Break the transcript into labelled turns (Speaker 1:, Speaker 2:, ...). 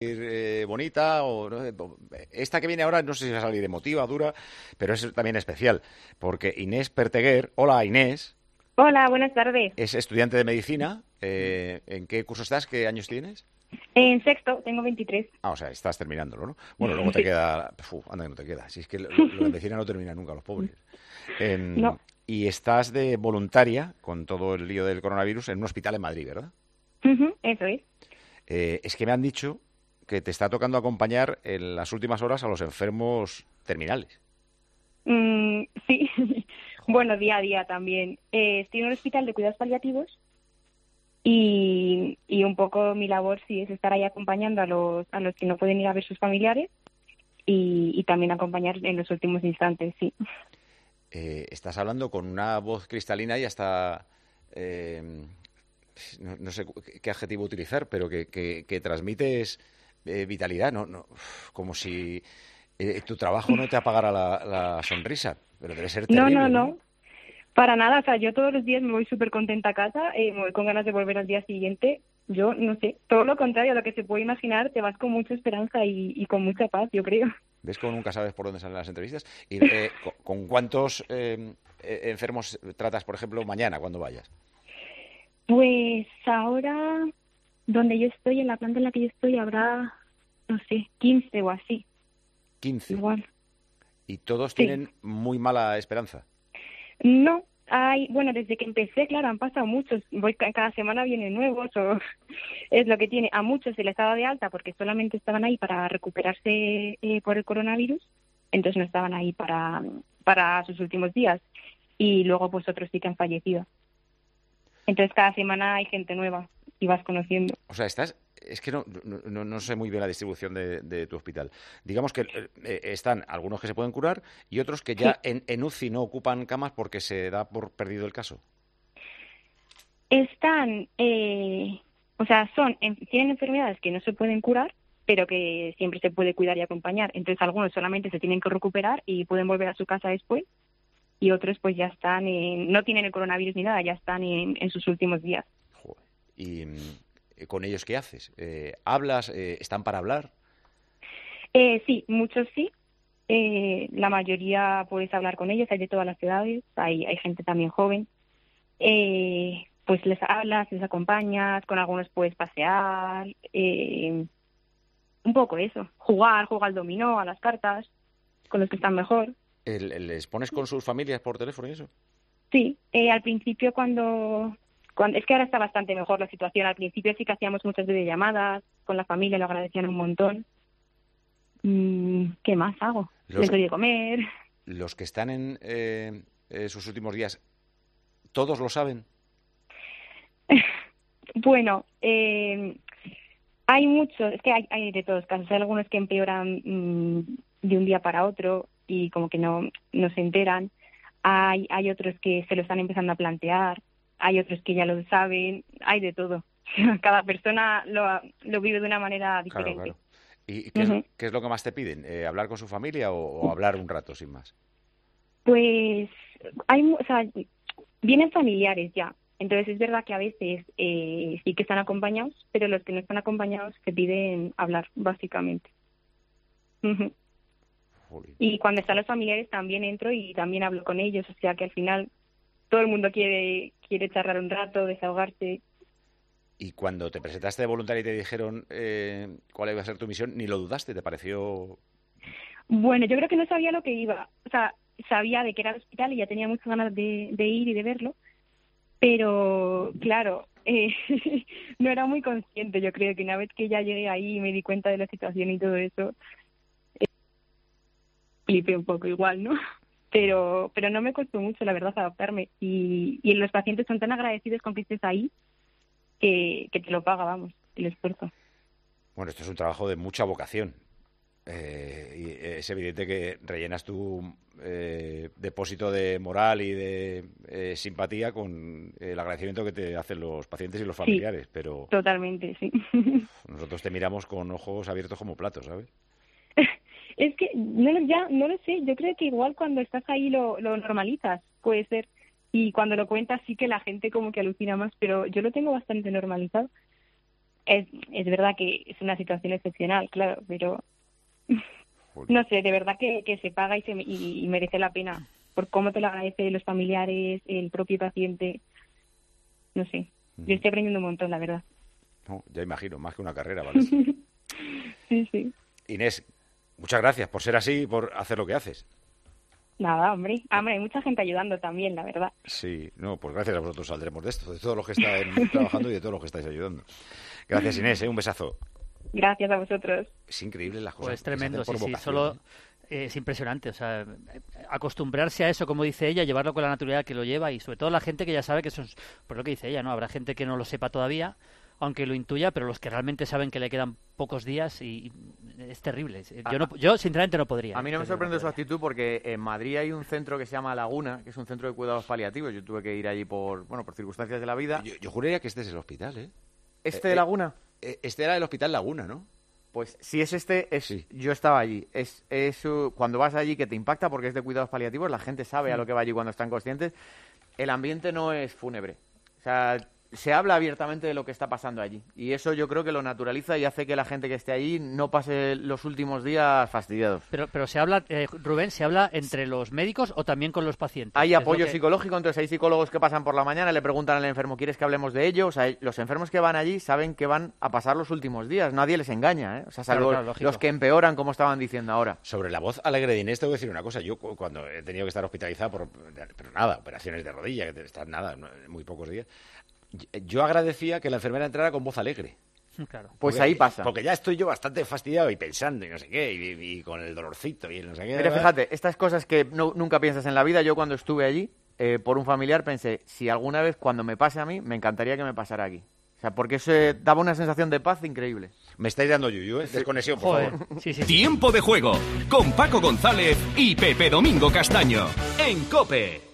Speaker 1: eh, bonita o esta que viene ahora no sé si va a salir emotiva, dura, pero es también especial porque Inés Perteguer, hola Inés.
Speaker 2: Hola, buenas tardes.
Speaker 1: Es estudiante de medicina. Eh, ¿En qué curso estás? ¿Qué años tienes?
Speaker 2: En sexto, tengo 23.
Speaker 1: Ah, o sea, estás terminándolo, ¿no? Bueno, luego te queda... Uf, anda que no te queda. Si es que lo, de medicina no termina nunca, los pobres. Em, no. Y estás de voluntaria, con todo el lío del coronavirus, en un hospital en Madrid, ¿verdad?
Speaker 2: eso es.
Speaker 1: Eh, es que me han dicho que te está tocando acompañar en las últimas horas a los enfermos terminales.
Speaker 2: Mm, sí, bueno, día a día también. Eh, estoy en un hospital de cuidados paliativos y, y un poco mi labor sí es estar ahí acompañando a los, a los que no pueden ir a ver sus familiares y, también acompañar en los últimos instantes, sí.
Speaker 1: Eh, estás hablando con una voz cristalina y hasta eh, no, sé qué adjetivo utilizar, pero que, que transmites eh, vitalidad, no, no, como si eh, tu trabajo no te apagara la, sonrisa, pero debe ser terrible.
Speaker 2: No, no, no, Para nada, o sea, yo todos los días me voy súper contenta a casa, eh, me voy con ganas de volver al día siguiente. Yo no sé, todo lo contrario a lo que se puede imaginar, te vas con mucha esperanza y, con mucha paz, yo creo.
Speaker 1: ¿Ves cómo nunca sabes por dónde salen las entrevistas? ¿Y con, cuántos enfermos tratas, por ejemplo, mañana cuando vayas?
Speaker 2: Pues ahora donde yo estoy, en la planta en la que yo estoy, habrá, no sé, 15 o así.
Speaker 1: 15.
Speaker 2: Igual.
Speaker 1: ¿Y todos tienen muy mala esperanza?
Speaker 2: No, hay, bueno, desde que empecé, claro, han pasado muchos. Voy cada semana vienen nuevos o es lo que tiene. A muchos se les daba de alta porque solamente estaban ahí para recuperarse eh, por el coronavirus, entonces no estaban ahí para para sus últimos días. Y luego pues otros sí que han fallecido. Entonces cada semana hay gente nueva y vas conociendo.
Speaker 1: O sea, estás es que no, no, no, sé muy bien la distribución de, tu hospital. Digamos que eh, eh, están algunos que se pueden curar y otros que ya en, en, UCI no ocupan camas porque se da por perdido el caso.
Speaker 2: Están, eh, o sea, son tienen enfermedades que no se pueden curar, pero que siempre se puede cuidar y acompañar. Entonces, algunos solamente se tienen que recuperar y pueden volver a su casa después y otros pues ya están, en, no tienen el coronavirus ni nada, ya están en sus últimos días.
Speaker 1: ¿Y mm, con ellos qué haces? Eh, ¿Hablas? Eh, ¿Están para hablar?
Speaker 2: Eh, sí, muchos sí. la mayoría puedes hablar con ellos, hay de todas las edades, hay, hay gente también joven. pues les hablas, les acompañas, con algunos puedes pasear, un poco eso, jugar, jugar al dominó, a las cartas, con los que están mejor.
Speaker 1: ¿Les pones con sus familias por teléfono y eso?
Speaker 2: Sí, al principio cuando es que ahora está bastante mejor la situación. Al principio sí que hacíamos muchas videollamadas con la familia, lo agradecían un montón. Mm, ¿Qué más hago? Les doy de comer.
Speaker 1: Los que están en eh, sus últimos días, ¿todos lo saben?
Speaker 2: bueno, eh, hay muchos, es que hay, de todos casos. Hay algunos que empeoran mm, de un día para otro y como que no, no se enteran. Hay, hay otros que se lo están empezando a plantear hay otros que ya lo saben, hay de todo. Cada persona lo, lo vive de una manera diferente.
Speaker 1: ¿Y qué, es, lo que más te piden? Eh, ¿Hablar con su familia o, hablar un rato sin más?
Speaker 2: Pues hay, o sea, vienen familiares ya. Entonces es verdad que a veces eh, sí que están acompañados, pero los que no están acompañados se piden hablar, básicamente. Y cuando están los familiares también entro y también hablo con ellos, o sea que al final todo el mundo quiere, quiere charlar un rato, desahogarse.
Speaker 1: Y cuando te presentaste de voluntaria y te dijeron eh, cuál iba a ser tu misión, ni lo dudaste, ¿te pareció...?
Speaker 2: Bueno, yo creo que no sabía lo que iba. O sea, sabía de que era el hospital y ya tenía muchas ganas de, ir y de verlo. Pero, claro, eh, no era muy consciente. Yo creo que una vez que ya llegué ahí y me di cuenta de la situación y todo eso, eh, flipé un poco igual, ¿no? Pero, pero no me costó mucho, la verdad, adaptarme. Y, y los pacientes son tan agradecidos con que estés ahí que, que te lo paga, vamos, el esfuerzo.
Speaker 1: Bueno, esto es un trabajo de mucha vocación. Eh, y es evidente que rellenas tu eh, depósito de moral y de eh, simpatía con el agradecimiento que te hacen los pacientes y los familiares, pero
Speaker 2: totalmente, sí.
Speaker 1: Nosotros te miramos con ojos abiertos como platos, ¿sabes?
Speaker 2: Es que no, ya no lo sé, yo creo que igual cuando estás ahí lo, lo normalizas, puede ser. Y cuando lo cuentas sí que la gente como que alucina más, pero yo lo tengo bastante normalizado. es, es verdad que es una situación excepcional, claro, pero no sé, de verdad que, que se paga y, se, y, merece la pena por cómo te lo agradecen los familiares, el propio paciente. No sé, yo estoy aprendiendo un montón, la verdad.
Speaker 1: ya imagino, más que una carrera, ¿vale?
Speaker 2: sí, sí.
Speaker 1: Inés, muchas gracias por ser así y por hacer lo que haces.
Speaker 2: Nada, hombre. Hombre, hay mucha gente ayudando también, la verdad.
Speaker 1: Sí, no, pues gracias a vosotros saldremos de esto, de todos los que están trabajando y de todos los que estáis ayudando. Gracias, Inés, ¿eh? un besazo.
Speaker 2: Gracias a vosotros.
Speaker 1: Es increíble las cosas.
Speaker 3: Pues es tremendo, sí, sí, solo ¿eh? es impresionante, o sea, acostumbrarse a eso, como dice ella, llevarlo con la naturalidad que lo lleva y sobre todo la gente que ya sabe que son, por lo que dice ella, ¿no? Habrá gente que no lo sepa todavía, aunque lo intuya, pero los que realmente saben que le quedan pocos días y, es terrible. Yo, no, yo sinceramente no podría.
Speaker 4: A mí no me sorprende su actitud porque en Madrid hay un centro que se llama Laguna, que es un centro de cuidados paliativos. Yo tuve que ir allí por, bueno, por circunstancias de la vida.
Speaker 1: Yo, juraría que este es el hospital, ¿eh?
Speaker 4: ¿Este de eh, Laguna?
Speaker 1: Eh, este era el hospital Laguna, ¿no?
Speaker 4: Pues si es este, es, yo estaba allí. Es, es cuando vas allí que te impacta porque es de cuidados paliativos, la gente sabe a lo que va allí cuando están conscientes. El ambiente no es fúnebre. O sea, se habla abiertamente de lo que está pasando allí. Y eso yo creo que lo naturaliza y hace que la gente que esté allí no pase los últimos días fastidiados.
Speaker 3: Pero, pero se habla, eh, Rubén, ¿se habla entre los médicos o también con los pacientes?
Speaker 4: Hay apoyo psicológico, entonces hay psicólogos que pasan por la mañana, le preguntan al enfermo, ¿quieres que hablemos de ello? O sea, los enfermos que van allí saben que van a pasar los últimos días, nadie les engaña, ¿eh? O sea, salvo los que empeoran, como estaban diciendo ahora.
Speaker 1: Sobre la voz alegre de Inés, te voy a decir una cosa. Yo cuando he tenido que estar hospitalizado por, pero nada, operaciones de rodilla, que están nada, muy pocos días, yo agradecía que la enfermera entrara con voz alegre.
Speaker 4: Claro. Pues ahí pasa.
Speaker 1: Porque ya estoy yo bastante fastidiado y pensando y no sé qué, y, con el dolorcito y no sé qué.
Speaker 4: Pero fíjate, estas cosas que nunca piensas en la vida, yo cuando estuve allí, eh, por un familiar, pensé, si alguna vez cuando me pase a mí, me encantaría que me pasara aquí. O sea, porque eso daba una sensación de paz increíble.
Speaker 1: Me estáis dando yuyu, ¿eh? Desconexión, por favor.
Speaker 5: Tiempo de juego con Paco González y Pepe Domingo Castaño en COPE.